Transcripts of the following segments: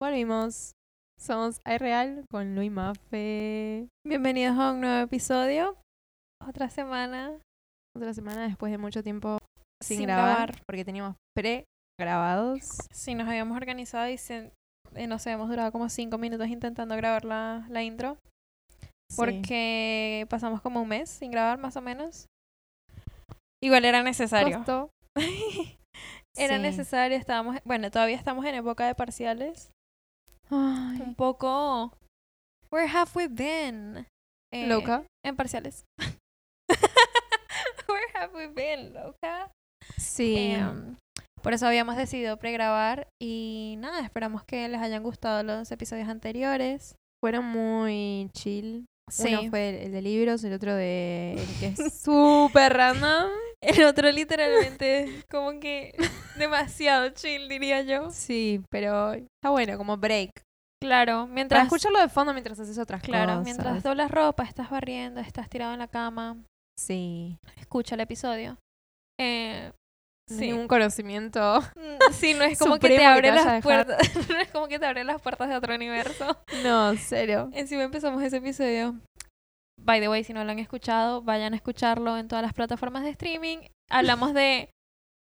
Volvimos. Somos iReal con Luis Mafe. Bienvenidos a un nuevo episodio. Otra semana Otra semana después de mucho tiempo sin, sin, grabar, grabar. porque teníamos pre-grabados. Sí, nos habíamos organizado y se- eh, no sé, hemos durado como cinco minutos intentando grabar la, la intro. Sí. Porque pasamos como un mes sin grabar, más o menos. Igual era necesario. Costó. Era Sí. necesario, estábamos, bueno, todavía estamos en época de parciales. Ay, Un poco. Where have we been? Eh, loca. En parciales. Where have we been, loca? Sí. Em, por eso habíamos decidido pregrabar y nada, esperamos que les hayan gustado los episodios anteriores. Fueron muy chill. Sí. Uno fue el, el de libros, el otro de el que es súper random. El otro literalmente como que demasiado chill, diría yo. Sí, pero está bueno, como break. Claro, Para mientras escucharlo de fondo mientras haces otras claro, cosas. mientras doblas ropa, estás barriendo, estás tirado en la cama, Sí. escucha el episodio. Eh, sí. Ningún conocimiento. Mm, Sí, no es como que te que abre te las puertas, no es como que te abre las puertas de otro universo. No, cero. Encima empezamos ese episodio. By the way, si no lo han escuchado, vayan a escucharlo en todas las plataformas de streaming. Hablamos de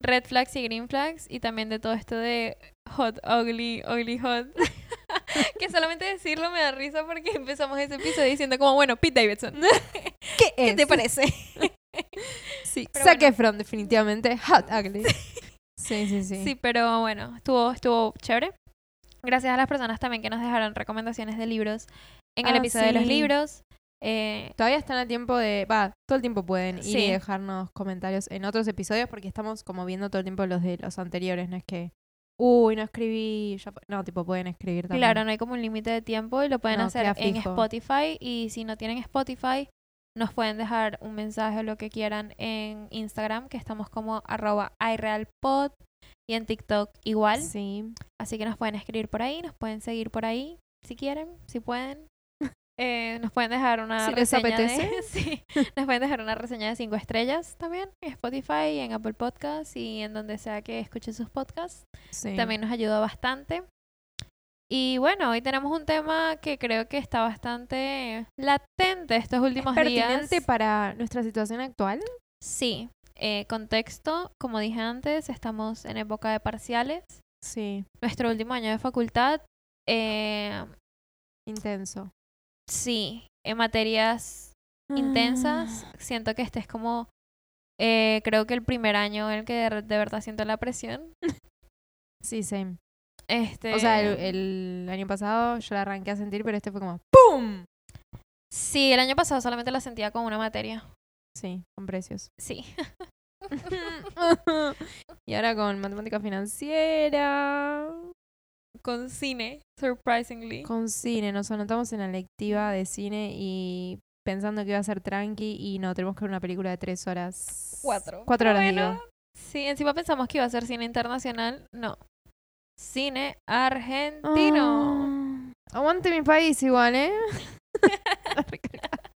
red flags y green flags y también de todo esto de hot, ugly, ugly, hot. que solamente decirlo me da risa porque empezamos ese episodio diciendo como, bueno, Pete Davidson. ¿Qué, te parece? Sí, Pero Zac bueno. Efron, definitivamente. Hot Ugly. Sí, sí, sí. Sí, pero bueno, estuvo, estuvo chévere. Gracias a las personas también que nos dejaron recomendaciones de libros en el Ah, episodio de los libros. Eh, Todavía están a tiempo de... Va, todo el tiempo pueden ir Sí. y dejarnos comentarios en otros episodios porque estamos como viendo todo el tiempo los de los anteriores. No es que... Uy, no escribí. ya pu-". no, tipo, pueden escribir también. Claro, no hay como un límite de tiempo y lo pueden No, hacer en. Spotify. Y si no tienen Spotify, nos pueden dejar un mensaje o lo que quieran en Instagram, que estamos como arroba iRealPod. Y en TikTok igual. Sí. Así que nos pueden escribir por ahí, nos pueden seguir por ahí, si quieren, si pueden. Eh, nos pueden dejar una Si reseña de- sí, nos pueden dejar una reseña de cinco estrellas también en Spotify, en Apple Podcasts y en donde sea que escuchen sus podcasts. sí. También nos ayudó bastante. Y bueno, hoy tenemos un tema que creo que está bastante latente estos últimos pertinente días. para nuestra situación actual. Sí, eh, contexto, como dije antes, estamos en época de parciales. Sí. Nuestro último año de facultad, eh, Intenso. Sí, en materias intensas, Ah. siento que este es como, eh, creo que el primer año en el que de, de verdad siento la presión. Sí, same. Este, O sea, el, el año pasado yo la arranqué a sentir, pero este fue como ¡Pum! Sí, el año pasado solamente la sentía como una materia. Sí, con precios. Sí. y ahora con matemática financiera. Con cine, surprisingly. Con cine, nos anotamos en la lectiva de cine y pensando que iba a ser tranqui y no, tenemos que ver una película de tres horas. Cuatro. Cuatro horas, bueno, digo. Sí, encima pensamos que iba a ser cine internacional. No. Cine argentino. Ah, aguante mi país igual, ¿eh?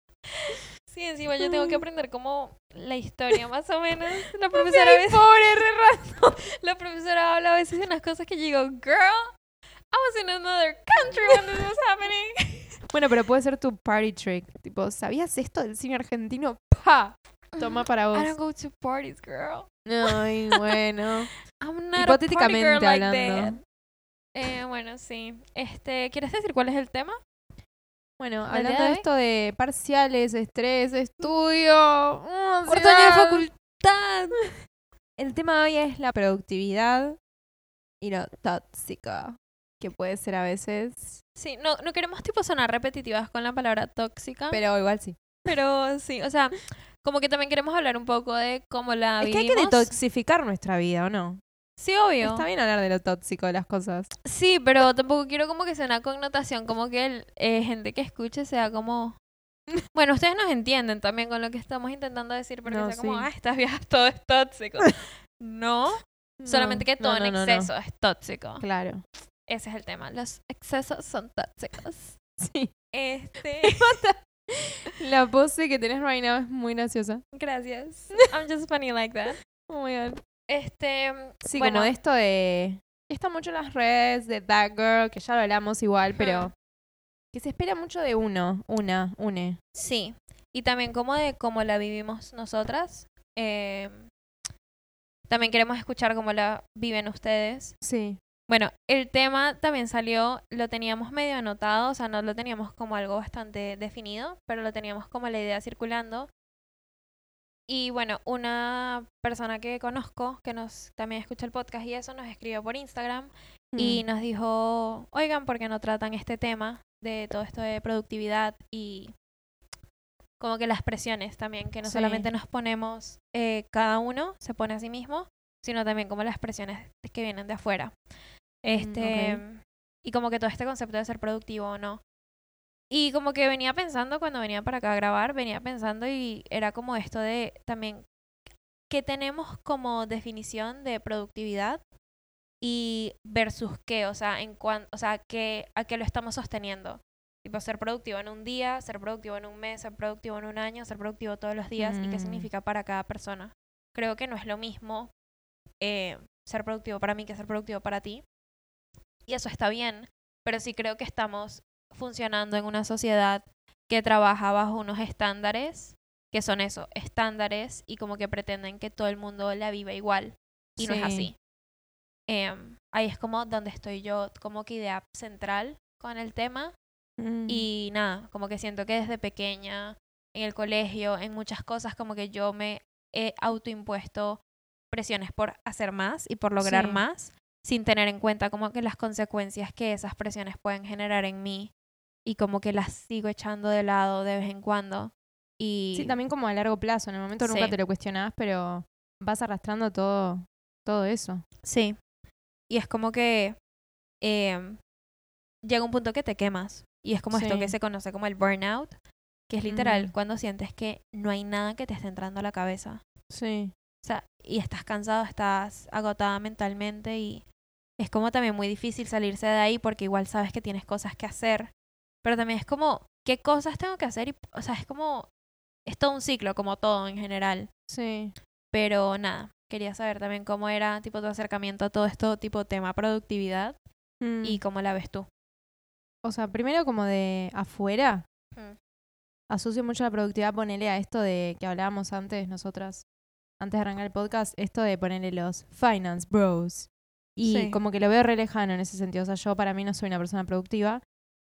Sí, encima yo tengo que aprender como la historia más o menos. La profesora a veces, pobre, re raro. la profesora habla a veces de unas cosas que yo digo, girl, I was in another country when this was happening. Bueno, pero puede ser tu party trick. Tipo, ¿sabías esto del cine argentino? ¡Pa! Toma para vos. I don't go to parties, girl. Ay, bueno. I'm not Hipotéticamente a party girl like hablando. that. Eh, bueno, sí. Este, ¿quieres decir cuál es el tema? Bueno, ¿Del hablando de esto de parciales, estrés, estudio, Cuarto año de facultad. El tema de hoy es la productividad y lo tóxico que puede ser a veces, Sí, no, no queremos tipo sonar repetitivas con la palabra tóxica, pero, pero igual sí. sí, o sea, como que también queremos hablar un poco de cómo la Es que hay que vivimos. detoxificar nuestra vida, ¿o no? Sí, obvio. Está bien hablar de lo tóxico de las cosas. Sí, pero tampoco quiero como que sea una connotación, como que el, eh, gente que escuche sea como... Bueno, ustedes nos entienden también con lo que estamos intentando decir, pero No, que sea como, ah, estas viejas todo es tóxico. no, solamente que todo no, en exceso es tóxico. Claro. Ese es el tema. Los excesos son tóxicos. Sí. Este. La pose que tenés right now es muy graciosa. Gracias. I'm just funny like that. Oh my god. Este. Sí, bueno, como esto de está mucho en las redes de That Girl, que ya lo hablamos igual, pero que se espera mucho de uno, una, une. Sí. Y también como de cómo la vivimos nosotras. Eh, también queremos escuchar cómo la viven ustedes. Sí. Bueno, el tema también salió, lo teníamos medio anotado, o sea, no lo teníamos como algo bastante definido, pero lo teníamos como la idea circulando. Y bueno, una persona que conozco, que nos también escucha el podcast y eso, nos escribió por Instagram y Mm. nos dijo, oigan, ¿por qué no tratan este tema de todo esto de productividad y como que las presiones también, que no Sí. solamente nos ponemos eh, cada uno, se pone a sí mismo, sino también como las presiones que vienen de afuera. Este, y como que todo este concepto de ser productivo o no. Y como que venía pensando cuando venía para acá a grabar, venía pensando y era como esto de también que tenemos como definición de productividad y versus qué, o sea, en cuan, o sea, que, a qué lo estamos sosteniendo. Tipo, ser productivo en un día, ser productivo en un mes, ser productivo en un año, ser productivo todos los días y qué Mm. significa para cada persona. Creo que no es lo mismo eh, ser productivo para mí que ser productivo para ti. Y eso está bien, pero sí creo que estamos funcionando en una sociedad que trabaja bajo unos estándares, que son eso, estándares, y como que pretenden que todo el mundo la viva igual. Y no es Sí. así. Em, ahí es como donde estoy yo, como que idea central con el tema. Mm. Y nada, como que siento que desde pequeña, en el colegio, en muchas cosas, como que yo me he autoimpuesto presiones por hacer más y por lograr Sí. más, sin tener en cuenta como que las consecuencias que esas presiones pueden generar en mí y como que las sigo echando de lado de vez en cuando. Y Sí, también como a largo plazo. En el momento nunca Sí. te lo cuestionás, pero vas arrastrando todo, todo eso. Sí. Y es como que em, llega un punto que te quemas. Y es como esto que se conoce como el burnout, que es literal Mm. cuando sientes que no hay nada que te esté entrando a la cabeza. Sí. O sea, y estás cansado, estás agotada mentalmente y es como también muy difícil salirse de ahí porque igual sabes que tienes cosas que hacer. Pero también es como, ¿qué cosas tengo que hacer? Y, o sea, es como, es todo un ciclo, como todo en general. Sí. Pero nada, quería saber también cómo era tipo tu acercamiento a todo esto, tipo tema productividad Mm. y cómo la ves tú. O sea, primero como de afuera, Mm. asocio mucho la productividad, ponele a esto de que hablábamos antes nosotras, antes de arrancar el podcast, esto de ponerle los finance bros. Y Sí. como que lo veo re lejano en ese sentido. O sea, yo para mí no soy una persona productiva,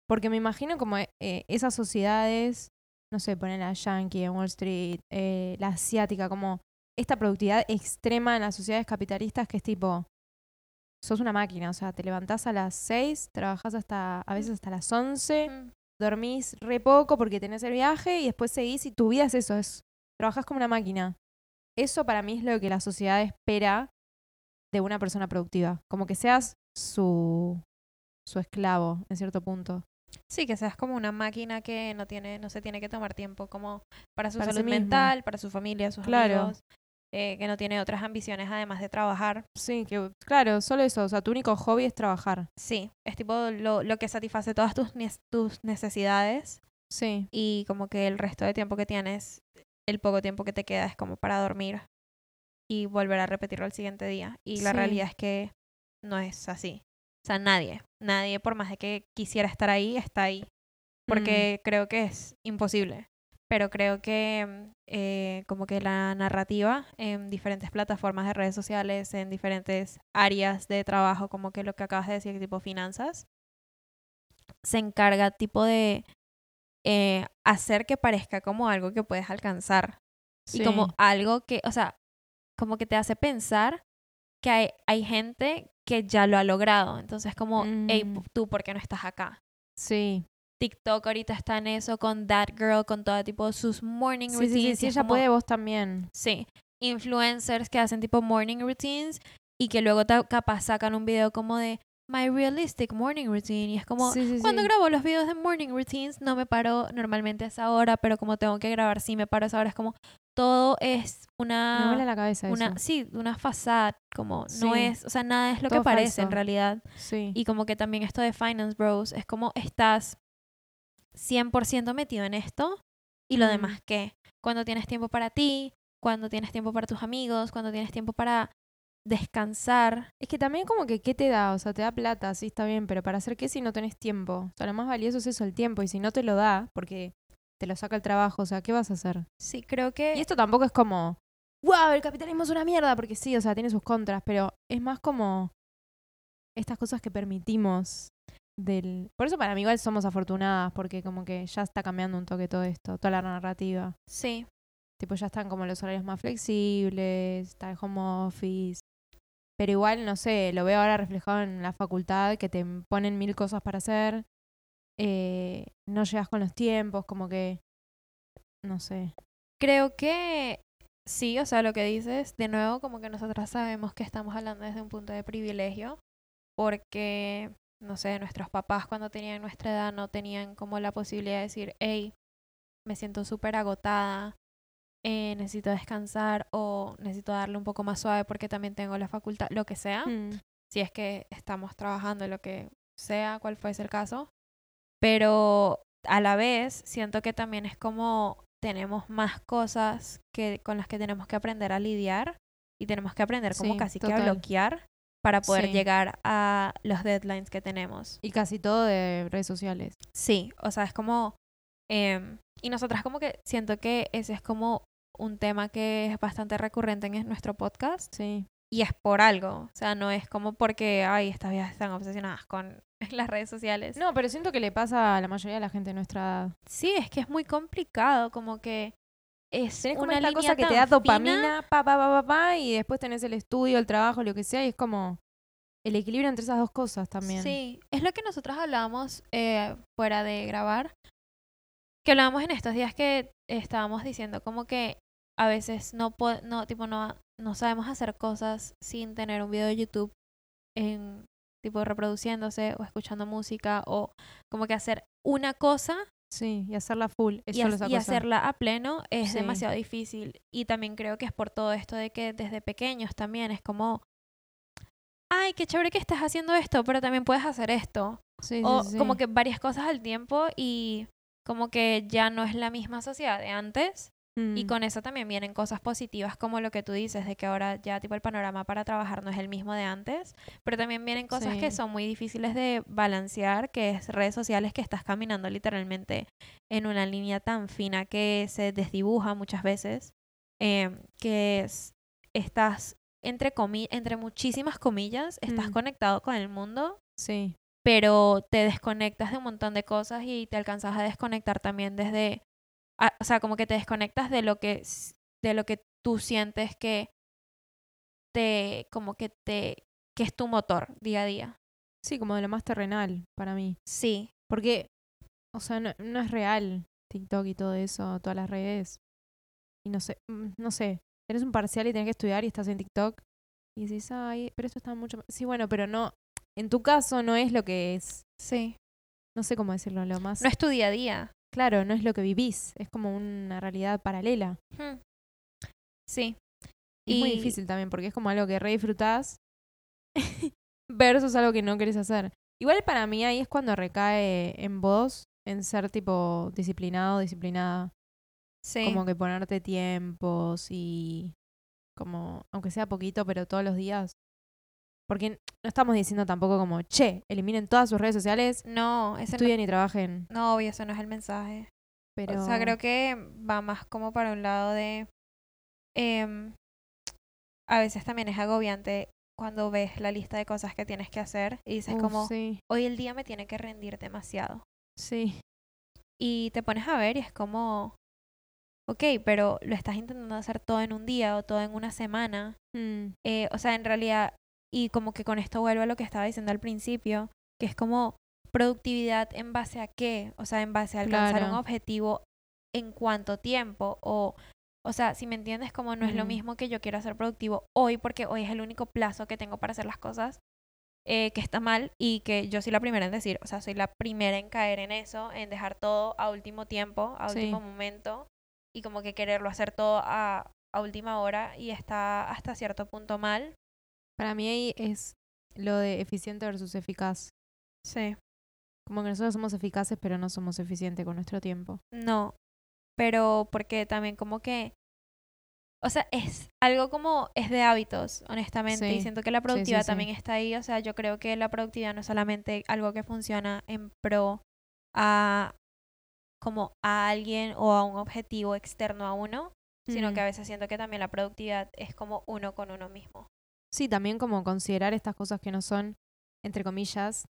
porque me imagino como eh, esas sociedades, no sé, poner la yankee en Wall Street, eh, la asiática, como esta productividad extrema en las sociedades capitalistas que es tipo, sos una máquina, o sea, te levantás a las 6, trabajás hasta, a veces hasta las 11, Mm. dormís re poco porque tenés el viaje y después seguís y tu vida es eso, es trabajas como una máquina. Eso para mí es lo que la sociedad espera de una persona productiva, como que seas su su esclavo en cierto punto. Sí, que seas como una máquina que no tiene, no se tiene que tomar tiempo como para su Para salud mental, para su familia, sus Claro. amigos, eh, que no tiene otras ambiciones además de trabajar. Sí, que claro, solo eso, o sea, tu único hobby es trabajar. Sí, es tipo lo, lo que satisface todas tus, tus necesidades Sí, y como que el resto de tiempo que tienes, el poco tiempo que te queda es como para dormir y volver a repetirlo al siguiente día. Y la Sí. realidad es que no es así. O sea, nadie, nadie por más de que quisiera estar ahí, está ahí. Porque creo que es imposible. Pero creo que mm, eh, como que la narrativa en diferentes plataformas de redes sociales, en diferentes áreas de trabajo, como que lo que acabas de decir, tipo finanzas, se encarga tipo de eh, hacer que parezca como algo que puedes alcanzar. Y como Sí. algo que, o sea, como que te hace pensar que hay, hay gente que ya lo ha logrado. Entonces como, hey, Mm. tú, ¿por qué no estás acá? sí. TikTok ahorita está en eso con That Girl, con todo tipo sus morning Sí, routines. sí, sí, es ella como- puede, vos también. Sí, influencers que hacen tipo morning routines y que luego capaz sacan un video como de My Realistic Morning Routine. Y es como, Sí, sí, cuando sí. grabo los videos de morning routines no me paro normalmente a esa hora, pero como tengo que grabar, sí me paro a esa hora. Es como, todo es Me una... la cabeza una eso. sí, una fachada, como no es, o sea, nada es lo que parece en realidad. Sí. Y como que también esto de Finance Bros es como estás 100% metido en esto y lo Mm. demás qué. Cuando tienes tiempo para ti, cuando tienes tiempo para tus amigos, cuando tienes tiempo para descansar. Es que también como que, ¿qué te da? O sea, te da plata, sí, está bien, pero ¿para hacer qué si no tenés tiempo? O sea, lo más valioso es eso, el tiempo. Y si no te lo da, porque te lo saca el trabajo, o sea, ¿qué vas a hacer? Sí, creo que... Y esto tampoco es como, wow, el capitalismo es una mierda, porque sí, o sea, tiene sus contras, pero es más como estas cosas que permitimos del... Por eso para mí igual somos afortunadas, porque como que ya está cambiando un toque todo esto, toda la narrativa. Sí, Tipo, ya están como los horarios más flexibles, está el home office. Pero igual, no sé, lo veo ahora reflejado en la facultad, que te ponen mil cosas para hacer. eh, no llegas con los tiempos, como que... No sé. creo que sí, o sea, lo que dices, de nuevo, como que nosotras sabemos que estamos hablando desde un punto de privilegio, porque, no sé, nuestros papás cuando tenían nuestra edad no tenían como la posibilidad de decir, hey, me siento súper agotada, eh, necesito descansar o necesito darle un poco más suave porque también tengo la facultad, lo que sea, Mm, si es que estamos trabajando lo que sea, cual fuese el caso. Pero a la vez siento que también es como tenemos más cosas que, con las que tenemos que aprender a lidiar y tenemos que aprender como Sí, casi que total. a bloquear para poder Sí. llegar a los deadlines que tenemos. Y casi todo de redes sociales. Sí, o sea, es como... em, y nosotras como que siento que ese es como un tema que es bastante recurrente en nuestro podcast Sí. y es por algo. O sea, no es como porque, ay, estas viejas están obsesionadas con las redes sociales. No, pero siento que le pasa a la mayoría de la gente de nuestra edad. Sí, es que es muy complicado, como que es Tenés como una esta cosa que te da dopamina, pa, pa, pa, pa, pa, y después tenés el estudio, el trabajo, lo que sea, y es como el equilibrio entre esas dos cosas también. Sí, es lo que nosotros hablábamos eh, fuera de grabar, que hablábamos en estos días que estábamos diciendo como que a veces no no tipo no no sabemos hacer cosas sin tener un video de YouTube en tipo reproduciéndose o escuchando música o como que hacer una cosa Sí, y hacerla full. Y, ha- hacerla a pleno es Sí. demasiado difícil. Y también creo que es por todo esto de que desde pequeños también es como, ay, qué chévere que estás haciendo esto, pero también puedes hacer esto. Sí, o sí. como que varias cosas al tiempo y como que ya no es la misma sociedad de antes. Y Mm. con eso también vienen cosas positivas como lo que tú dices, de que ahora ya tipo el panorama para trabajar no es el mismo de antes, pero también vienen cosas que son muy difíciles de balancear, que es redes sociales que estás caminando literalmente en una línea tan fina que se desdibuja muchas veces, eh, que es, estás entre, comi entre muchísimas comillas, estás Mm. conectado con el mundo, Sí. pero te desconectas de un montón de cosas y te alcanzas a desconectar también desde, a- o sea, como que te desconectas de lo que, de lo que tú sientes que te, como que te, que es tu motor día a día. Sí, como de lo más terrenal para mí. Sí, Porque, o sea, no, no es real TikTok y todo eso, todas las redes. Y no sé, mm, no sé. Tenés un parcial y tenés que estudiar y estás en TikTok. Y decís, ay, pero esto está mucho más. Sí, bueno, pero no. En tu caso no es lo que es. sí. No sé cómo decirlo, lo más. No es tu día a día. Claro, no es lo que vivís. Es como una realidad paralela. Hmm. Sí. Y es muy difícil también, porque es como algo que re disfrutás versus algo que no querés hacer. Igual para mí ahí es cuando recae en vos, en ser tipo disciplinado, disciplinada. Sí. Como que ponerte tiempos y como, aunque sea poquito, pero todos los días. Porque no estamos diciendo tampoco como, che, eliminen todas sus redes sociales, no, ese no, estudien y trabajen. no, obvio, eso no es el mensaje. Pero O sea, creo que va más como para un lado de... em, a veces también es agobiante cuando ves la lista de cosas que tienes que hacer y dices Uf, como, sí, hoy el día me tiene que rendir demasiado. sí. Y te pones a ver y es como, ok, pero lo estás intentando hacer todo en un día o todo en una semana. Mm, Eh, o sea, en realidad, y como que con esto vuelvo a lo que estaba diciendo al principio, que es como productividad en base a qué, o sea, en base a alcanzar un objetivo en cuánto tiempo, o, o sea, si me entiendes, como no es lo mismo que yo quiero ser productivo hoy, porque hoy es el único plazo que tengo para hacer las cosas, eh, que está mal y que yo soy la primera en decir, o sea, soy la primera en caer en eso, en dejar todo a último tiempo, a Sí. último momento, y como que quererlo hacer todo a, a última hora y está hasta cierto punto mal. Para mí ahí es lo de eficiente versus eficaz. Sí. Como que nosotros somos eficaces, pero no somos eficientes con nuestro tiempo. No, pero porque también como que o sea, es algo como, es de hábitos, honestamente, y Sí, siento que la productividad sí. también está ahí, o sea, yo creo que la productividad no es solamente algo que funciona en pro a como a alguien o a un objetivo externo a uno, sino que a veces siento que también la productividad es como uno con uno mismo. Sí, también como considerar estas cosas que no son, entre comillas,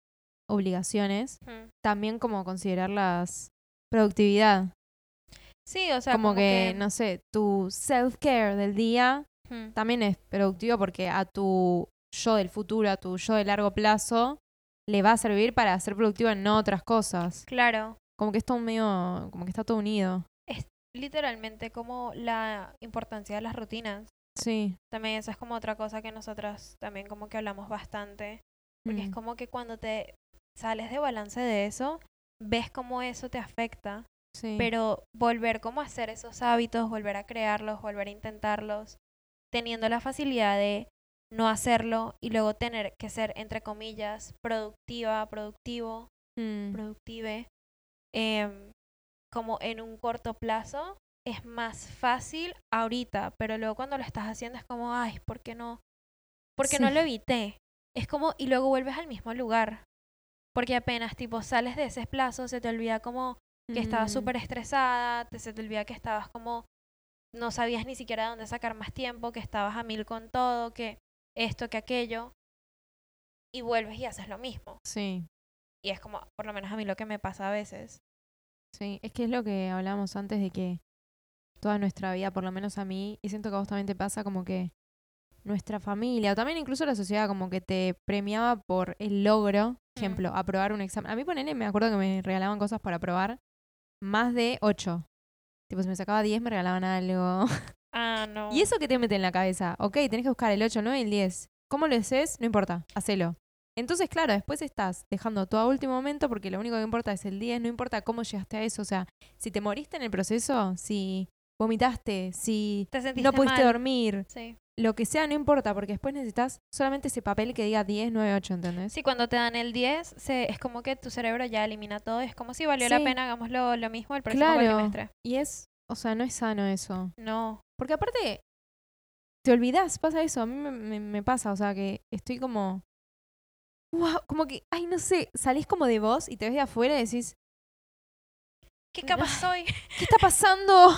obligaciones, también como considerarlas productividad. Sí, o sea, como, que, no sé, tu self-care del día también es productivo porque a tu yo del futuro, a tu yo de largo plazo, le va a servir para ser productivo en otras cosas. Claro, Como que es todo medio, como que está todo unido. es literalmente como la importancia de las rutinas. Sí. También esa es como otra cosa que nosotras también como que hablamos bastante. Porque es Mm. como que cuando te sales de balance de eso, ves cómo eso te afecta. Sí. Pero volver como a hacer esos hábitos, volver a crearlos, volver a intentarlos, teniendo la facilidad de no hacerlo y luego tener que ser, entre comillas, productiva, productivo, Mm. productive, em, como en un corto plazo, es más fácil ahorita, pero luego cuando lo estás haciendo es como, ay, ¿por qué no? ¿Por qué no Sí. lo evité? Es como, y luego vuelves al mismo lugar. Porque apenas tipo sales de ese plazo, se te olvida como que estabas Mm. súper estresada, te, se te olvida que estabas como, no sabías ni siquiera dónde sacar más tiempo, que estabas a mil con todo, que esto, que aquello, y vuelves y haces lo mismo. Sí. Y es como, por lo menos a mí lo que me pasa a veces. Sí, es que es lo que hablábamos antes de que toda nuestra vida, por lo menos a mí, y siento que a vos también te pasa como que nuestra familia, o también incluso la sociedad, como que te premiaba por el logro, ejemplo, aprobar un examen. A mí ponele, me acuerdo que me regalaban cosas para aprobar, más de ocho. Tipo, si me sacaba 10 me regalaban algo. Ah, no. ¿Y eso que te mete en la cabeza? Ok, tenés que buscar el 8, 9 y el 10. ¿Cómo lo haces? No importa, hacelo. Entonces, claro, después estás dejando todo a último momento porque lo único que importa es el 10, no importa cómo llegaste a eso. O sea, si te moriste en el proceso, si vomitaste, si te sentiste no pudiste mal. dormir, Sí. lo que sea, no importa porque después necesitas solamente ese papel que diga 10, 9, 8, ¿entendés? Sí, cuando te dan el 10, se, es como que tu cerebro ya elimina todo. Es como si valió la Sí. pena, hagámoslo lo mismo el próximo Claro. cuatrimestre. Y es, o sea, no es sano eso. No. Porque aparte, te olvidás, pasa eso, a mí me, me- me pasa, o sea, que estoy como... Wow, como que, ay, no sé, salís como de vos y te ves de afuera y decís, ¿Qué capaz soy? ¿qué está pasando?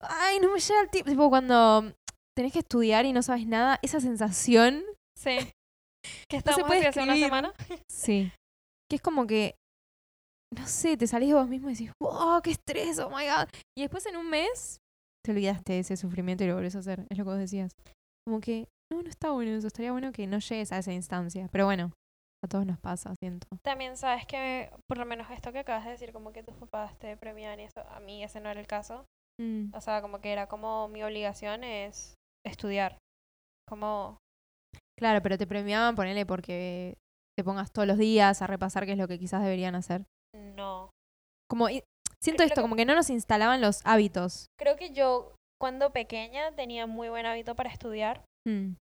Ay, no me llega el tiempo. Tipo, cuando tenés que estudiar y no sabes nada, esa sensación, Sí. ¿Qué se estábamos puede así hace una semana? sí, que es como que, no sé, te salís de vos mismo y decís, wow, qué estrés, oh my god. Y después en un mes te olvidaste de ese sufrimiento y lo volvés a hacer, es lo que vos decías. Como que, no, no está bueno eso, estaría bueno que no llegues a esa instancia. Pero bueno, a todos nos pasa, siento. También sabes que, por lo menos esto que acabas de decir, como que tus papás te premian y eso, a mí ese no era el caso. Mm. O sea, como que era como mi obligación es estudiar. Como, Claro, pero te premiaban, ponele, porque te pongas todos los días a repasar qué es lo que quizás deberían hacer. no. Como, siento Creo esto, que- como que no nos instalaban los hábitos. Creo que yo, cuando pequeña, tenía muy buen hábito para estudiar. Mm.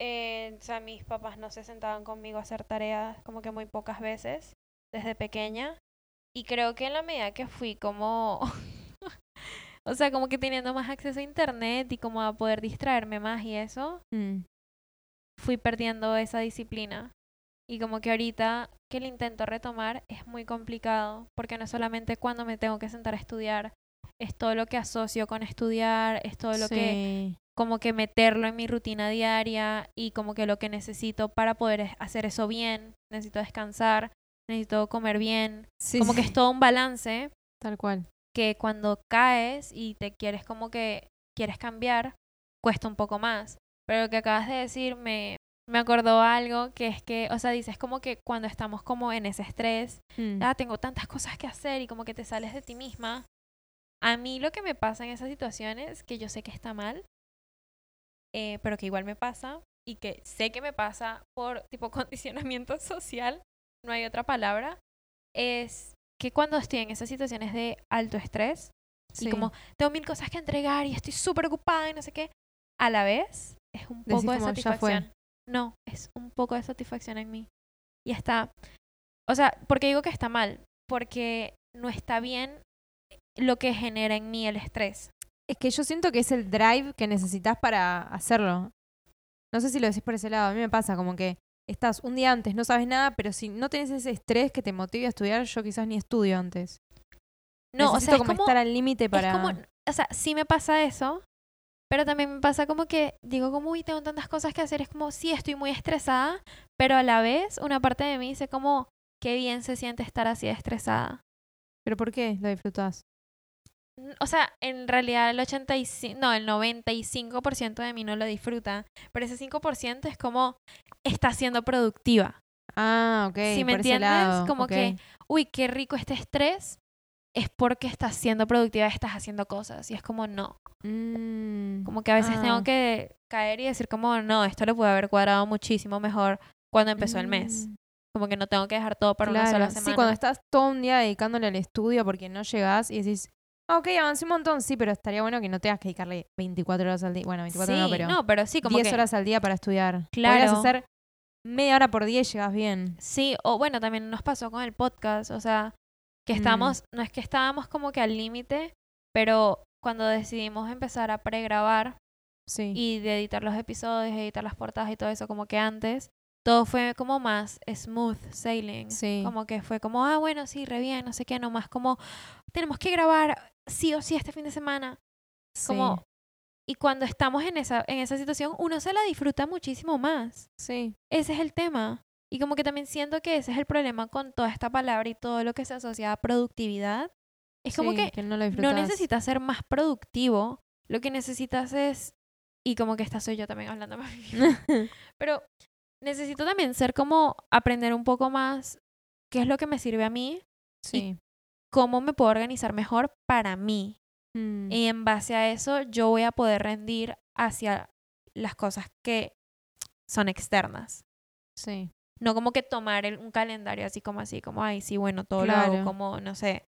Eh, o sea, mis papás no se sentaban conmigo a hacer tareas como que muy pocas veces desde pequeña. Y creo que en la medida que fui como, o sea, como que teniendo más acceso a internet y como a poder distraerme más y eso, Mm. fui perdiendo esa disciplina. Y como que ahorita que lo intento retomar es muy complicado, porque no es solamente cuando me tengo que sentar a estudiar, es todo lo que asocio con estudiar, es todo lo que Sí. como que meterlo en mi rutina diaria y como que lo que necesito para poder hacer eso bien. Necesito descansar, necesito comer bien. Sí, Como que es todo un balance Tal cual. Que cuando caes y te quieres como que quieres cambiar, cuesta un poco más. Pero lo que acabas de decir me, me acordó algo que es que, o sea, dices como que cuando estamos como en ese estrés, Mm. ah, tengo tantas cosas que hacer y como que te sales de ti misma. A mí lo que me pasa en esas situaciones, que yo sé que está mal, eh, pero que igual me pasa y que sé que me pasa por tipo condicionamiento social, no hay otra palabra, es que cuando estoy en esas situaciones de alto estrés Sí. y como tengo mil cosas que entregar y estoy súper ocupada y no sé qué, a la vez es un Decís poco de satisfacción. No, es un poco de satisfacción en mí. Y está, o sea, porque digo que está mal, porque no está bien lo que genera en mí el estrés. Es que yo siento que es el drive que necesitas para hacerlo. No sé si lo decís por ese lado. A mí me pasa como que estás un día antes, no sabes nada, pero si no tenés ese estrés que te motive a estudiar, yo quizás ni estudio antes. No, o sea, es como, como, estar al límite para. es como, o sea, sí me pasa eso, pero también me pasa como que digo como, uy, tengo tantas cosas que hacer, es como, sí, estoy muy estresada, pero a la vez una parte de mí dice como, qué bien se siente estar así estresada. ¿Pero por qué lo disfrutás? O sea, en realidad el 85, no, el 95% de mí no lo disfruta, pero ese 5% es como, está siendo productiva. Ah, ok. Si me por ese entiendes, lado, como que- Uy, qué rico este estrés, es porque estás siendo productiva, estás haciendo cosas. Y es como, no. Mm, Como que a veces ah, tengo que caer y decir como, no, esto lo pude haber cuadrado muchísimo mejor cuando empezó el mes. mm, Como que no tengo que dejar todo para una sola semana. Sí, cuando estás todo un día dedicándole al estudio porque no llegás y decís, ah, ok, avancé un montón, sí, pero estaría bueno que no tengas que dedicarle 24 horas al día. Bueno, 24 no, Sí, pero no, pero sí, como 10 que... horas al día para estudiar. Claro. Podrías hacer media hora por día y llegas bien. Sí, o bueno, también nos pasó con el podcast, o sea, que Mm. estamos, no es que estábamos como que al límite, pero cuando decidimos empezar a pregrabar Sí. y de editar los episodios, editar las portadas y todo eso, como que antes, todo fue como más smooth sailing. Sí. Como que fue como, ah, bueno, sí, re bien, no sé qué, nomás como, tenemos que grabar sí o sí este fin de semana. sí. Como, y cuando estamos en esa, en esa situación, uno se la disfruta muchísimo más. Sí. Ese es el tema. Y como que también siento que ese es el problema con toda esta palabra y todo lo que se asocia a productividad. Es como Sí, que no, lo no disfrutás. necesitas ser más productivo. Lo que necesitas es. Y como que esta soy yo también hablando más. Pero necesito también ser como aprender un poco más qué es lo que me sirve a mí, sí. cómo me puedo organizar mejor para mí. Mm, Y en base a eso yo voy a poder rendir hacia las cosas que son externas. sí. No como que tomar el- un calendario así como así, como, ay, sí, bueno, todo lo hago Claro. como, no sé,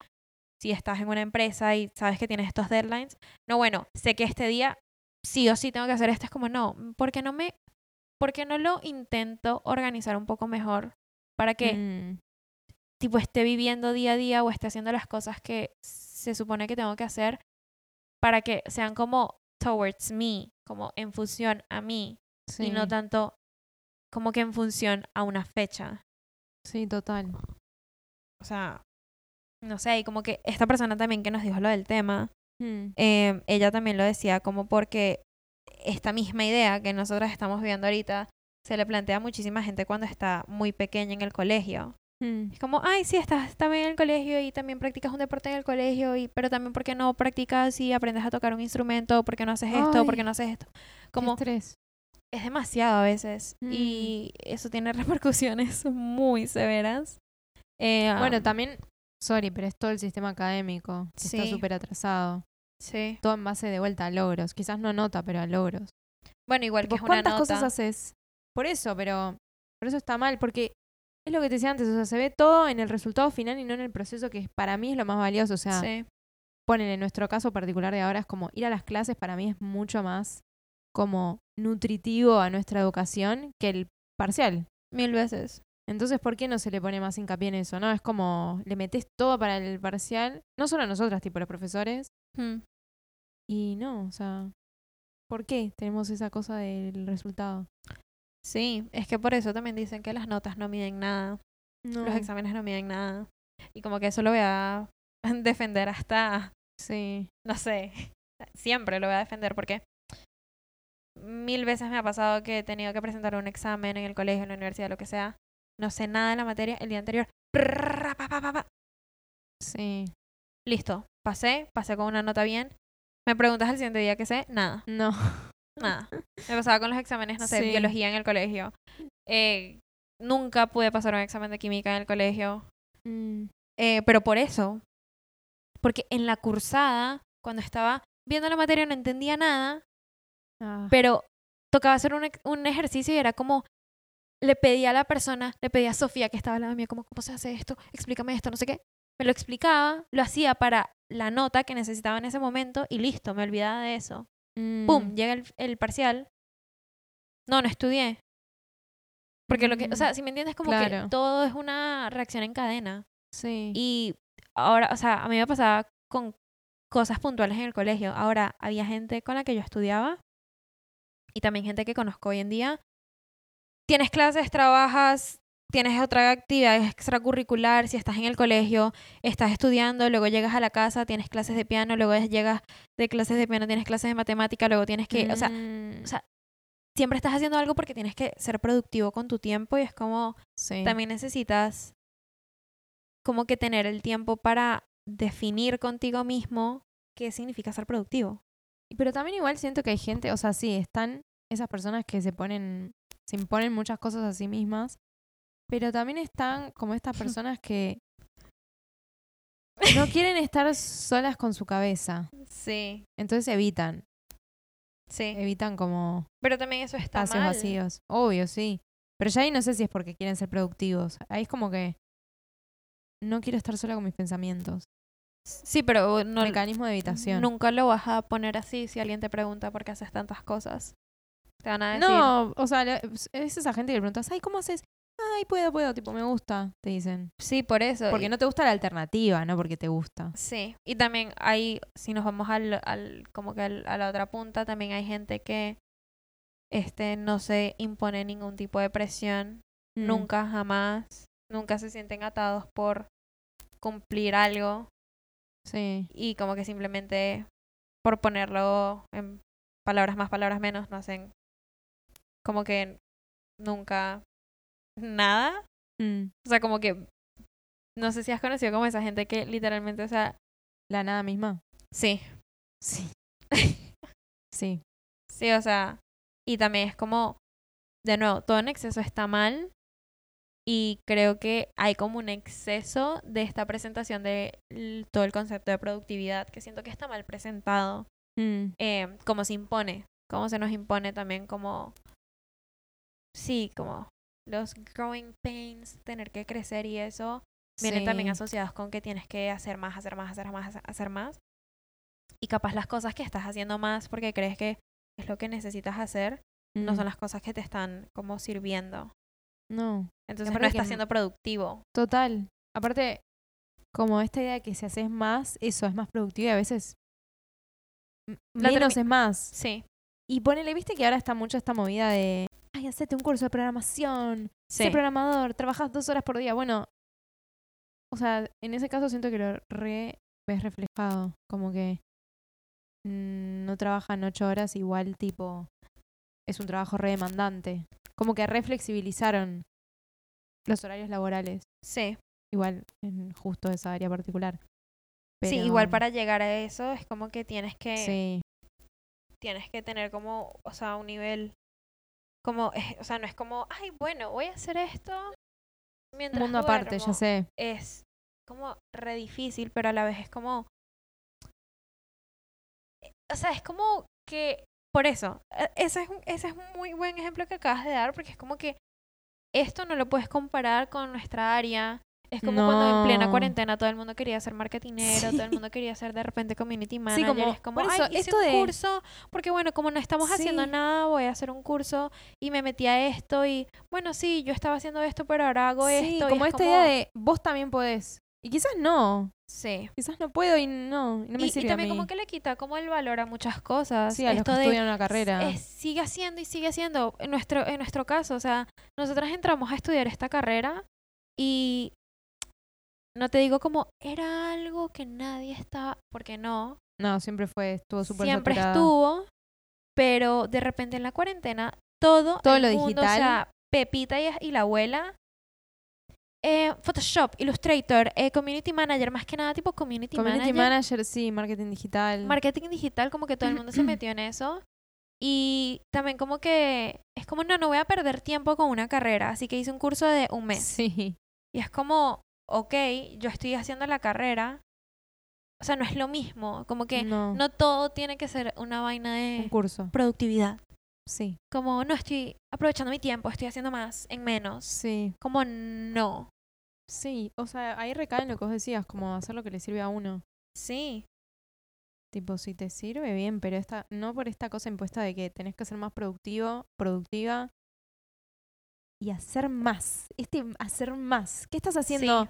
si estás en una empresa y sabes que tienes estos deadlines. No, bueno, sé que este día sí o sí tengo que hacer esto. Es como, no, ¿por qué no me, por qué no lo intento organizar un poco mejor? Para que, Mm, tipo, esté viviendo día a día o esté haciendo las cosas que se supone que tengo que hacer para que sean como towards me, como en función a mí sí. y no tanto como que en función a una fecha. Sí, total. O sea, no sé, y como que esta persona también que nos dijo lo del tema, Mm, eh, ella también lo decía como porque esta misma idea que nosotros estamos viendo ahorita se le plantea a muchísima gente cuando está muy pequeña en el colegio. mm, Es como, ay, sí, estás también en el colegio y también practicas un deporte en el colegio, y, pero también porque no practicas y aprendes a tocar un instrumento, porque no haces esto, porque Ay, no haces esto. Como estrés. es demasiado a veces Mm. y eso tiene repercusiones muy severas. Eh, Bueno, am, también, sorry, pero es todo el sistema académico. que Está Sí. súper atrasado. Sí. Todo en base de vuelta a logros. Quizás no nota, pero a logros. Bueno, igual que es una ¿Cuántas nota. cosas haces? Por eso, pero por eso está mal, porque es lo que te decía antes, o sea, se ve todo en el resultado final y no en el proceso que para mí es lo más valioso. O sea, sí. ponen en nuestro caso particular de ahora es como ir a las clases para mí es mucho más como nutritivo a nuestra educación que el parcial. Mil veces. Entonces, ¿por qué no se le pone más hincapié en eso? No, es como le metes todo para el parcial, no solo a nosotras, tipo los profesores, Hmm. Y no, o sea, ¿por qué tenemos esa cosa del resultado? Sí, es que por eso también dicen que las notas no miden nada, No. los exámenes no miden nada. Y como que eso lo voy a defender hasta, Sí. no sé, siempre lo voy a defender porque mil veces me ha pasado que he tenido que presentar un examen en el colegio, en la universidad, lo que sea. No sé nada de la materia el día anterior. Sí. Listo, pasé, pasé con una nota bien. Me preguntas el siguiente día que sé, nada. No. Nada. Me pasaba con los exámenes, no sé, Sí. biología en el colegio. Eh, nunca pude pasar un examen de química en el colegio. Mm, Eh, pero por eso. Porque en la cursada, cuando estaba viendo la materia, no entendía nada, ah, pero tocaba hacer un, un ejercicio y era como. Le pedía a la persona, le pedía a Sofía que estaba al lado mío, como, ¿cómo se hace esto? Explícame esto, no sé qué. Me lo explicaba, lo hacía para la nota que necesitaba en ese momento y listo, me olvidaba de eso. ¡Pum! mm, Llega el, el parcial. No, no estudié. Porque lo que, o sea, si me entiendes, como que claro. todo es una reacción en cadena. Sí. Y ahora, o sea, a mí me pasaba con cosas puntuales en el colegio. Ahora, había gente con la que yo estudiaba y también gente que conozco hoy en día. Tienes clases, trabajas, tienes otra actividad extracurricular, si estás en el colegio, estás estudiando, luego llegas a la casa, tienes clases de piano, luego llegas de clases de piano, tienes clases de matemática, luego tienes que, o sea, o sea, siempre estás haciendo algo porque tienes que ser productivo con tu tiempo y es como sí. también necesitas como que tener el tiempo para definir contigo mismo qué significa ser productivo. Pero también igual siento que hay gente, o sea, sí, están esas personas que se ponen, se imponen muchas cosas a sí mismas, pero también están como estas personas que no quieren estar solas con su cabeza, Sí, entonces evitan, sí. evitan como Pero también eso está espacios mal. vacíos, obvio, sí. Pero ya ahí no sé si es porque quieren ser productivos, ahí es como que no quiero estar sola con mis pensamientos. Sí, pero no, Mecanismo de evitación. nunca lo vas a poner así si alguien te pregunta por qué haces tantas cosas. Te van a decir, No, o sea, es esa gente que le preguntas, ay, ¿cómo haces? Ay, puedo, puedo, tipo, me gusta, te dicen. sí, por eso. Porque y- no te gusta la alternativa, no porque te gusta. Sí, y también hay, si nos vamos al, al como que al- a la otra punta, también hay gente que este no se impone ningún tipo de presión, Mm. nunca, jamás, nunca se sienten atados por cumplir algo Sí. y como que simplemente por ponerlo en palabras más, palabras menos, no hacen como que nunca nada. Mm. O sea, como que no sé si has conocido como esa gente que literalmente, o sea, La nada misma. sí, Sí. Sí. Sí, o sea, y también es como, de nuevo, todo en exceso está mal y creo que hay como un exceso de esta presentación de todo el concepto de productividad que siento que está mal presentado, Mm. eh, como se impone, como se nos impone también como, sí, como los growing pains, tener que crecer y eso, vienen también asociados con que tienes que hacer más, hacer más, hacer más, hacer más. Y capaz las cosas que estás haciendo más porque crees que es lo que necesitas hacer, no son las cosas que te están como sirviendo. No. Entonces no estás siendo productivo. Total. Aparte, como esta idea de que si haces más, eso es más productivo y a veces menos es más. Sí, Y ponele, viste que ahora está mucho esta movida de, ay, hacete un curso de programación, sí. sé programador, trabajas dos horas por día. Bueno, o sea, en ese caso siento que lo re ves reflejado. Como que mm, no trabajan ocho horas, igual tipo, es un trabajo re demandante. Como que reflexibilizaron los horarios laborales. Sí. Igual en justo esa área particular. Sí, igual para llegar a eso es como que tienes que Sí, tienes que tener como, o sea, un nivel como, eh, o sea, no es como, ay, bueno, voy a hacer esto mientras mundo aparte, ya duermo". sé. Es como re difícil, pero a la vez es como eh, o sea, es como que por eso, eh, ese es un, ese es un muy buen ejemplo que acabas de dar porque es como que esto no lo puedes comparar con nuestra área. Es como cuando en plena No. cuarentena todo el mundo quería ser marketinero, todo el Sí. mundo quería ser de repente community manager. y como- es como, por eso, "Ay, hice esto un de- curso, porque bueno, como no estamos haciendo Sí. nada, voy a hacer un curso y me metí a esto y bueno, sí, yo estaba haciendo esto, pero ahora hago Sí, esto. y como es esta idea de vos también podés. Y quizás no. Sí. Quizás no puedo y no. Y no me y, y sirve también a mí. como que le quita como el valor a muchas cosas. sí, a los Esto que de, estudian una carrera. es- sigue haciendo y sigue haciendo. En nuestro, en nuestro caso, o sea, nosotras entramos a estudiar esta carrera y no te digo como era algo que nadie estaba, porque no, No, siempre fue, estuvo súper siempre saturada. estuvo, pero de repente en la cuarentena todo, Todo el lo mundo, digital. o sea, Pepita y, y la abuela, eh, Photoshop, Illustrator, eh, Community Manager, más que nada tipo Community, Community Manager, manager, sí, marketing digital. marketing digital, como que todo el mundo se metió en eso. Y también como que es como, no, no voy a perder tiempo con una carrera, así que hice un curso de un mes. Sí. Y es como, ok, yo estoy haciendo la carrera. O sea, no es lo mismo, como que no, no todo tiene que ser una vaina un de curso. productividad. Sí. Como, no estoy aprovechando mi tiempo, estoy haciendo más en menos. Sí. Como, no. Sí. O sea, ahí recae en lo que vos decías, como hacer lo que le sirve a uno. Sí, Tipo, si te sirve bien, pero esta, no por esta cosa impuesta de que tenés que ser más productivo, productiva y hacer más. Este hacer más. ¿Qué estás haciendo? Sí.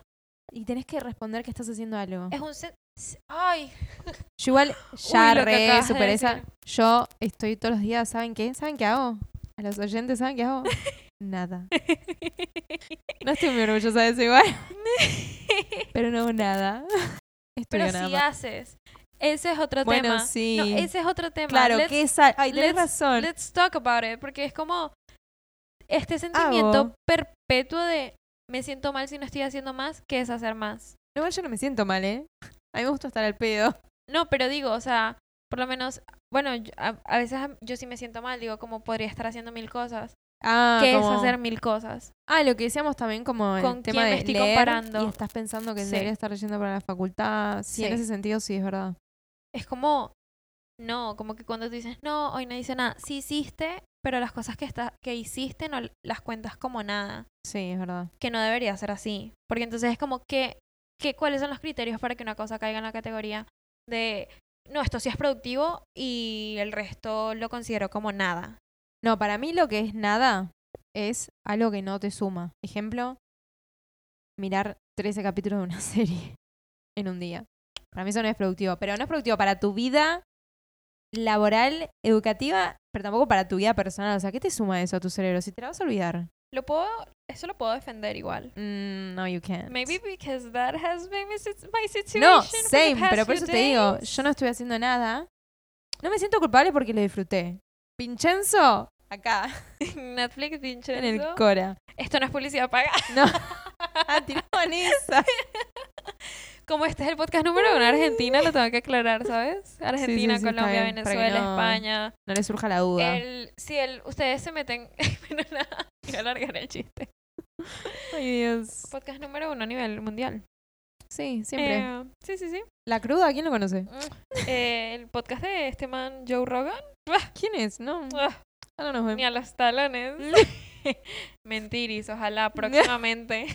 y tenés que responder que estás haciendo algo. Es un... sen- s- Ay, Yo igual ya que re de superé esa. Yo estoy todos los días, ¿saben qué? ¿Saben qué hago? A los oyentes, ¿saben qué hago? Nada. No estoy muy orgullosa de eso igual, pero no nada. Estudio Pero si haces. Ese es otro Bueno, tema. sí. No, ese es otro tema. Claro, Let's- que esa... Ay, tenés let's- razón. Let's talk about it. Porque es como este sentimiento Hago. perpetuo de me siento mal si no estoy haciendo más que es hacer más. No, igual yo no me siento mal, ¿eh? A mí me gusta estar al pedo. No, pero digo, o sea, por lo menos, bueno, yo- a, a veces yo sí me siento mal, digo, como podría estar haciendo mil cosas. Ah, ¿Qué como- es hacer mil cosas? Ah, lo que decíamos también como el ¿Con tema quién me de estoy leer comparando? y estás pensando que Sí. debería estar leyendo para la facultad. Sí, en Sí. ese sentido sí es verdad. Es como, no, como que cuando tú dices, no, hoy no hice nada, sí hiciste, pero las cosas que, está, que hiciste no las cuentas como nada. Sí, es verdad. que no debería ser así. Porque entonces es como que, que ¿cuáles son los criterios para que una cosa caiga en la categoría de, no, esto sí es productivo y el resto lo considero como nada? No, para mí lo que es nada es algo que no te suma. Ejemplo, mirar 13 capítulos de una serie en un día. Para mí eso no es productivo. Pero no es productivo para tu vida laboral, educativa, pero tampoco para tu vida personal. O sea, ¿qué te suma eso a tu cerebro? Si te la vas a olvidar. Lo puedo, eso lo puedo defender igual. Mm, no, you can't. Maybe because that has been my, sit- my situation. No, for the same, past pero por eso te digo, yo no estoy haciendo nada. No me siento culpable porque lo disfruté. Vincenzo, acá, Netflix, en el Vincenzo. Cora. Esto no es publicidad paga. No, ah, esa. Como este es el podcast número uno en Argentina, lo tengo que aclarar, ¿sabes? Argentina, sí, Colombia, bien, Venezuela, no- España. No le surja la duda. El, si el, ustedes se meten. Bueno, nada, voy a alargar el chiste. Ay, Dios. Podcast número uno a nivel mundial. Sí, siempre. Eh, sí, sí, sí. ¿La cruda? ¿Quién lo conoce? Mm. Eh, el podcast de este man Joe Rogan. ¿Quién es? No, Ah, ahora nos ni a los talones. Mentiris, ojalá próximamente.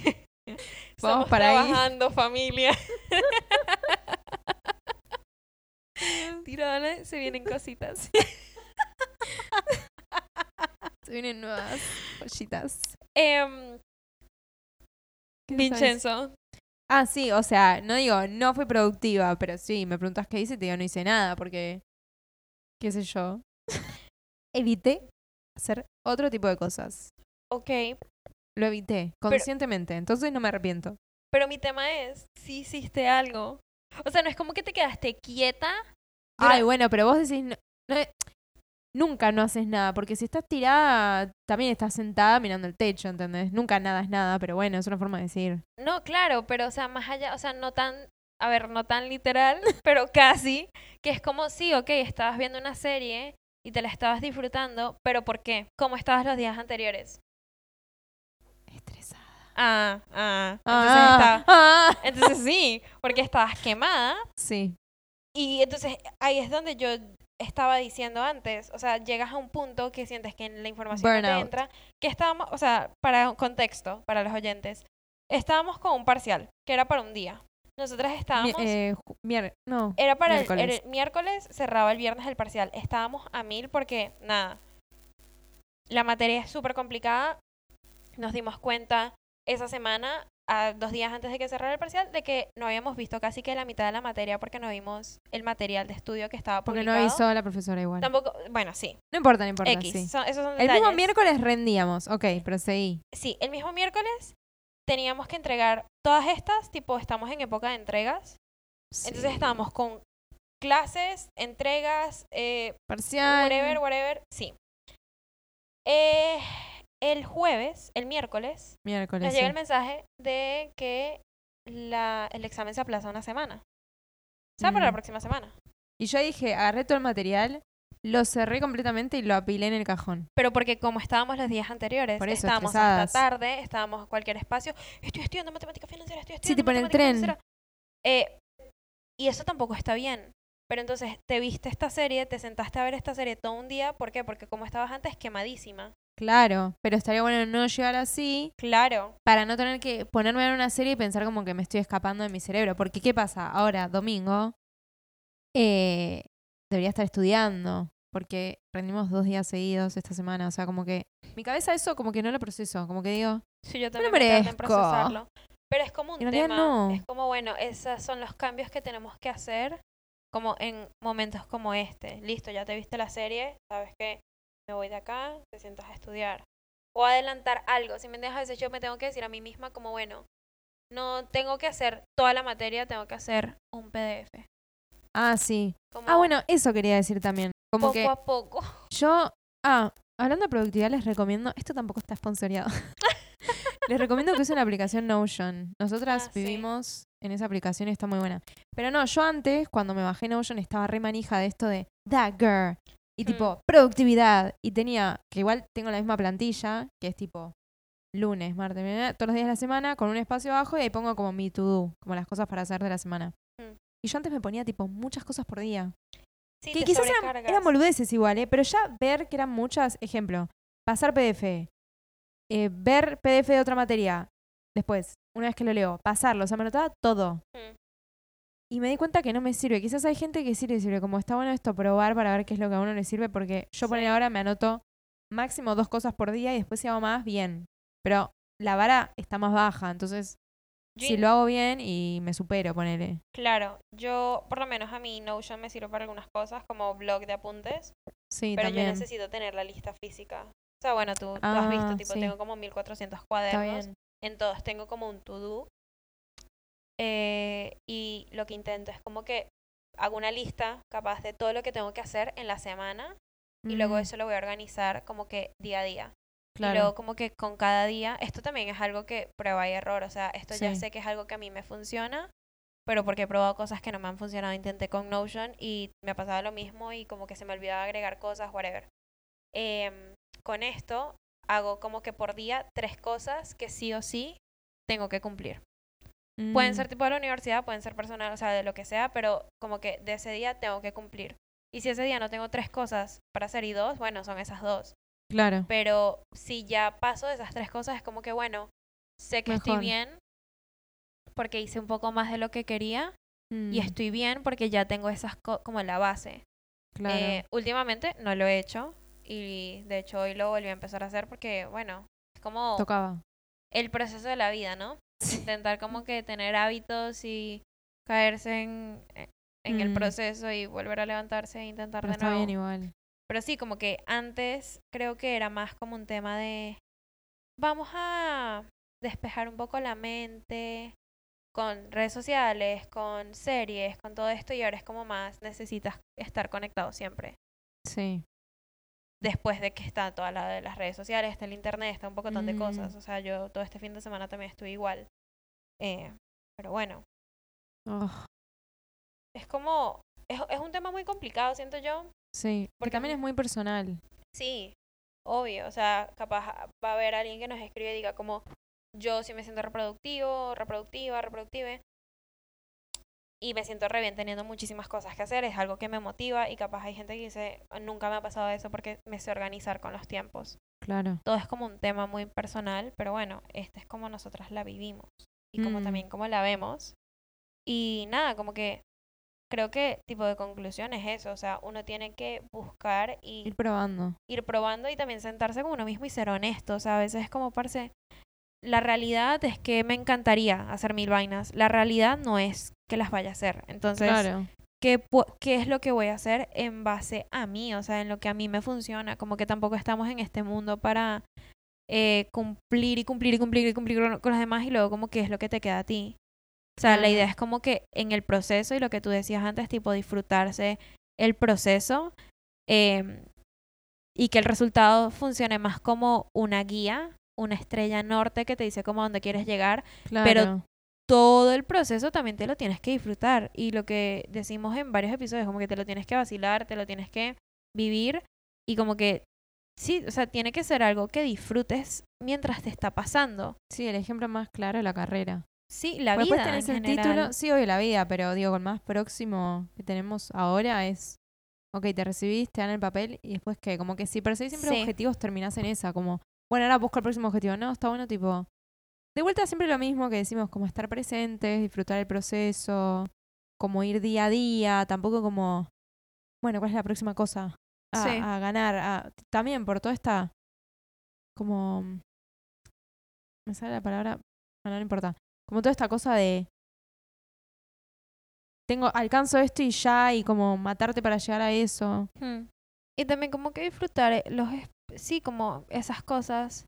Vamos Estamos para ahí. trabajando, familia. Tirones, se vienen cositas. Se vienen nuevas joyitas. Em, ¿Qué sabes? Vincenzo, Ah, sí, o sea, no digo, no fui productiva, pero sí, me preguntas qué hice y te digo, no hice nada, porque, qué sé yo, evité hacer otro tipo de cosas. ok. Lo evité, conscientemente, entonces no me arrepiento. Pero mi tema es, si hiciste algo. O sea, no es como que te quedaste quieta. Ay, bueno, pero vos decís, no- no- nunca no haces nada, porque si estás tirada, también estás sentada mirando el techo, ¿entendés? Nunca nada es nada, pero bueno, es una forma de decir. No, claro, pero o sea, más allá, o sea, no tan, a ver, no tan literal, pero casi, que es como, sí, ok, estabas viendo una serie y te la estabas disfrutando, pero ¿por qué? ¿Cómo estabas los días anteriores? Ah, ah, entonces, Ah, estaba- ah. entonces sí, porque estabas quemada Sí, y entonces ahí es donde yo estaba diciendo antes, o sea, llegas a un punto que sientes que la información no te entra, que estábamos, o sea, para contexto, para los oyentes, estábamos con un parcial, que era para un día. Nosotras Mi- estábamos... eh, ju- mier- no. Era para el- miércoles. el, miércoles, cerraba el viernes el parcial. Estábamos a mil porque, nada, la materia es súper complicada. Nos dimos cuenta esa semana, a dos días antes de que cerrara el parcial, de que no habíamos visto casi que la mitad de la materia porque no vimos el material de estudio que estaba Porque no publicado. avisó a la profesora igual. Tampoco, bueno, sí, No importa, no importa, X. sí. son- esos son El mismo miércoles rendíamos, ok, pero seguí. Sí, el mismo miércoles teníamos que entregar todas estas, tipo, estamos en época de entregas. Entonces Sí. estábamos con clases, entregas, eh, Parcial. Whatever, whatever, sí. Eh, el jueves, el miércoles, Miércoles. nos llega sí. el mensaje de que la, el examen se aplaza una semana. O sea, para la Mm. próxima semana. Y yo dije, agarré todo el material, lo cerré completamente y lo apilé en el cajón. Pero porque como estábamos los días anteriores, Por eso, estábamos estresadas. hasta tarde, estábamos en cualquier espacio, estoy estudiando matemática financiera, estoy estudiando Sí, tipo en el tren. financiera". Eh, y eso tampoco está bien. Pero entonces te viste esta serie, te sentaste a ver esta serie todo un día, ¿por qué? Porque como estabas antes quemadísima. Claro, pero estaría bueno no llegar así Claro. para no tener que ponerme ver una serie y pensar como que me estoy escapando de mi cerebro. Porque, ¿qué pasa? Ahora, domingo, eh, debería estar estudiando. Porque rendimos dos días seguidos esta semana. O sea, como que mi cabeza eso como que no lo proceso. Como que digo, Sí, yo también me tardé en merezco. procesarlo. Pero es como un En tema. no. Es como, bueno, esos son los cambios que tenemos que hacer como en momentos como este. Listo, ya te viste la serie, sabes que me voy de acá, te sientas a estudiar. O adelantar algo. Si me dejas a veces yo me tengo que decir a mí misma como, bueno, no tengo que hacer toda la materia, tengo que hacer un PDF. Ah, sí. Como Ah, bueno, eso quería decir también. Como poco que a poco. yo. Ah, hablando de productividad, les recomiendo. Esto tampoco está sponsoreado. les recomiendo que usen la aplicación Notion. Nosotras Ah, sí. vivimos en esa aplicación y está muy buena. Pero no, yo antes, cuando me bajé Notion, estaba re manija de esto de That Girl. Y Hmm. tipo, productividad. Y tenía, que igual tengo la misma plantilla, que es tipo lunes, martes, todos los días de la semana, con un espacio abajo y ahí pongo como mi to-do, como las cosas para hacer de la semana. Mm. Y yo antes me ponía tipo muchas cosas por día. Sí, que quizás eran, eran boludeces igual, ¿eh? Pero ya ver que eran muchas, ejemplo, pasar PDF, eh, ver PDF de otra materia, después, una vez que lo leo, pasarlo, o sea, me anotaba todo. Mm. Y me di cuenta que no me sirve. Quizás hay gente que sí le sirve, como está bueno esto, probar para ver qué es lo que a uno le sirve, porque yo por Sí. ahora me anoto máximo dos cosas por día y después si hago más, bien. Pero la vara está más baja, entonces Yo si lo hago bien y me supero, ponele. Claro, yo, por lo menos a mí, Notion me sirve para algunas cosas, como blog de apuntes, Sí, pero también. yo necesito tener la lista física. O sea, bueno, tú, tú has visto, Ah, tipo, sí. tengo como 1400 Está cuadernos. En todos tengo como un to-do. Eh, y lo que intento es como que hago una lista capaz de todo lo que tengo que hacer en la semana y luego Mm, eso lo voy a organizar como que día a día. Y claro. luego como que con cada día, esto también es algo que prueba y error, o sea, esto ya sé que es algo que a mí me funciona, pero porque he probado cosas que no me han funcionado, intenté con Notion y me ha pasado lo mismo y como que se me olvidaba agregar cosas, whatever. Em, con esto hago como que por día tres cosas que sí o sí tengo que cumplir. Pueden Mm, ser tipo de la universidad, pueden ser personal, o sea, de lo que sea, pero como que de ese día tengo que cumplir. Y si ese día no tengo tres cosas para hacer y dos, bueno, son esas dos. Claro. Pero si ya paso de esas tres cosas, es como que, bueno, sé que estoy bien porque hice un poco más de lo que quería y Mm, estoy bien porque ya tengo esas co- como la base. claro. Eh, últimamente no lo he hecho y de hecho hoy lo volví a empezar a hacer porque, bueno, es como Tocaba. el proceso de la vida, ¿no? Intentar como que tener hábitos y caerse en, eh, en el Mm. proceso y volver a levantarse e intentar Pero de está nuevo. bien igual. Pero sí, como que antes creo que era más como un tema de vamos a despejar un poco la mente con redes sociales, con series, con todo esto y ahora es como más necesitas estar conectado siempre. Sí. Después de que está toda la de las redes sociales, está el internet, está un poco de Mm. cosas. O sea, yo todo este fin de semana también estuve igual. Eh, pero bueno, Oh, es como, es, es un tema muy complicado, siento yo. sí. Porque también es muy personal. Sí, obvio. O sea, capaz va a haber alguien que nos escribe y diga como, yo sí me siento reproductivo, reproductiva, reproductive. Y me siento re bien teniendo muchísimas cosas que hacer, es algo que me motiva y capaz hay gente que dice, nunca me ha pasado eso porque me sé organizar con los tiempos. Claro. Todo es como un tema muy personal, pero bueno, esta es como nosotras la vivimos y como Mm. también como la vemos. Y nada, como que creo que tipo de conclusión es eso, o sea, uno tiene que buscar y Ir probando. ir probando y también sentarse con uno mismo y ser honesto. O sea, a veces es como, parce, la realidad es que me encantaría hacer mil vainas. La realidad no es que las vaya a hacer. Entonces, claro. ¿qué, pu- ¿qué es lo que voy a hacer en base a mí? O sea, en lo que a mí me funciona. Como que tampoco estamos en este mundo para eh, cumplir y cumplir y cumplir y cumplir con, con los demás y luego como qué es lo que te queda a ti. O sea, la idea es como que en el proceso y lo que tú decías antes, tipo disfrutarse el proceso em, y que el resultado funcione más como una guía, una estrella norte que te dice como a dónde quieres llegar, Claro. todo el proceso también te lo tienes que disfrutar. Y lo que decimos en varios episodios, como que te lo tienes que vacilar, te lo tienes que vivir y como que sí, o sea, tiene que ser algo que disfrutes mientras te está pasando. Sí, el ejemplo más claro es la carrera. Sí, la vida Después tenés en el general. título, sí, obvio, la vida, pero digo, el más próximo que tenemos ahora es, ok, te recibís, te dan el papel y después que, como que si perseguís siempre Sí. objetivos, terminás en esa, como, bueno, ahora busco el próximo objetivo. No, está bueno, tipo, de vuelta siempre lo mismo que decimos, como estar presentes, disfrutar el proceso, como ir día a día, tampoco como, bueno, ¿cuál es la próxima cosa? A, Sí. a ganar, a- también por toda esta, como, me sale la palabra, bueno, no importa. Como toda esta cosa de tengo, alcanzo esto y ya, y como matarte para llegar a eso. Hmm. Y también como que disfrutar eh, los, sí, como esas cosas.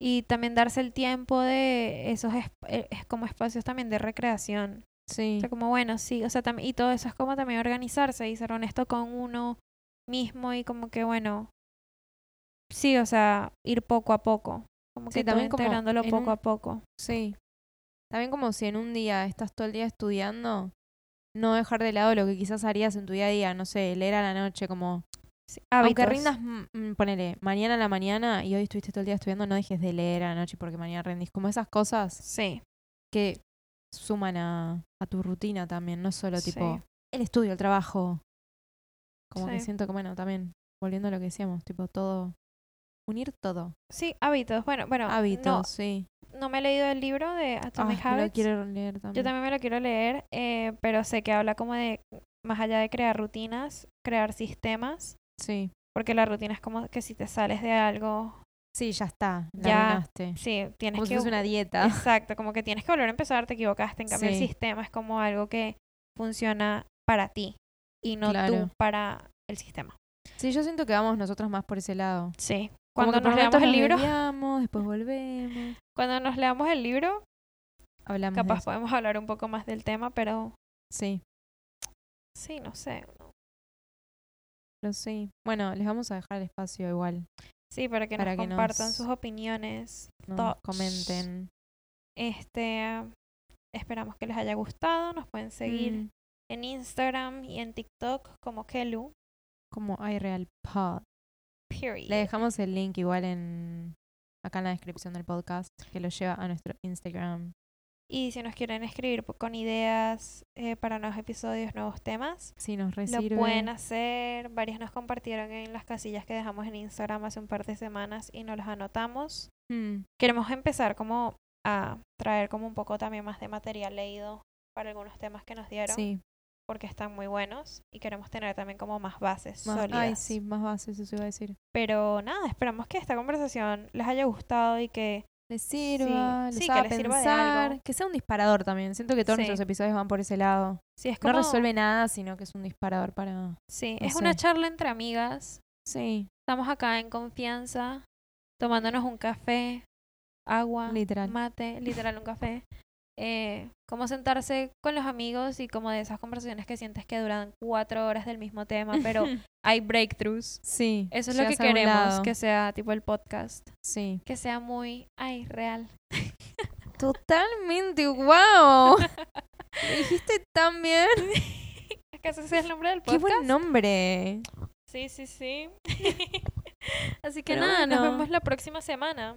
Y también darse el tiempo de esos es, eh, es como espacios también de recreación. Sí. O sea, como bueno, sí, o sea, y todo eso es como también organizarse y ser honesto con uno mismo y como que bueno, sí, o sea, ir poco a poco. Como Sí, que todo también como integrándolo poco un- a poco. Sí. También como si en un día estás todo el día estudiando, no dejar de lado lo que quizás harías en tu día a día, no sé, leer a la noche, como... Sí, Aunque rindas, mm, mm, ponele, mañana a la mañana y hoy estuviste todo el día estudiando, no dejes de leer a la noche porque mañana rendís. Como esas cosas Sí, que suman a, a tu rutina también, no solo Sí. tipo el estudio, el trabajo. Como que Sí. siento que, bueno, también, volviendo a lo que decíamos, tipo todo, unir todo. sí, hábitos. Bueno, bueno, Hábitos, sí. no, no me he leído el libro de Ah, Atomic me lo Habits. quiero leer también. Yo también me lo quiero leer, eh, pero sé que habla como de, más allá de crear rutinas, crear sistemas, Sí. porque la rutina es como que si te sales de algo, Sí, ya está, la Ya. arruinaste. sí, tienes Como que... fuese una dieta. Exacto, como que tienes que volver a empezar, te equivocaste, en cambio el sistema es como algo que funciona para ti y no Claro. tú para el sistema. Sí, yo siento que vamos nosotras más por ese lado. Sí. Cuando nos leamos el nos libro, desviamos, después volvemos. cuando nos leamos el libro, Hablamos capaz podemos hablar un poco más del tema, pero Sí, sí, no sé. no. Pero sí. Bueno, les vamos a dejar el espacio igual. Sí, para que Para nos que compartan nos- sus opiniones. Nos Thoughts. comenten. Este, esperamos que les haya gustado. Nos pueden seguir Mm, en Instagram y en TikTok como Kelu. como iReal Pod. Period. Le dejamos el link igual en acá en la descripción del podcast que lo lleva a nuestro Instagram. Y si nos quieren escribir con ideas eh, para nuevos episodios, nuevos temas, Si nos lo recibe. pueden hacer. Varios nos compartieron en las casillas que dejamos en Instagram hace un par de semanas y nos los anotamos. Mm, Queremos empezar como a traer como un poco también más de material leído para algunos temas que nos dieron sí, porque están muy buenos y queremos tener también como más bases más, sólidas. ay, sí, más bases, eso iba a decir. Pero nada, esperamos que esta conversación les haya gustado y que Les sirva, Sí, les que haga les de pensar, que sea un disparador también. Siento que todos Sí. nuestros episodios van por ese lado. No resuelve nada, sino que es un disparador para... Sí, no es una charla entre amigas. Sí, Estamos acá en confianza, tomándonos un café, agua, literal. mate, literal un café. Eh, como sentarse con los amigos y como de esas conversaciones que sientes que duran cuatro horas del mismo tema, pero hay breakthroughs. sí. Eso es lo que queremos, que sea tipo el podcast, Sí. que sea muy, ay, real. Totalmente, wow. Lo dijiste tan bien. ¿Es que ese es el nombre del Qué podcast? buen nombre. Sí, sí, sí. Así que Pero nada, nos vemos la próxima semana.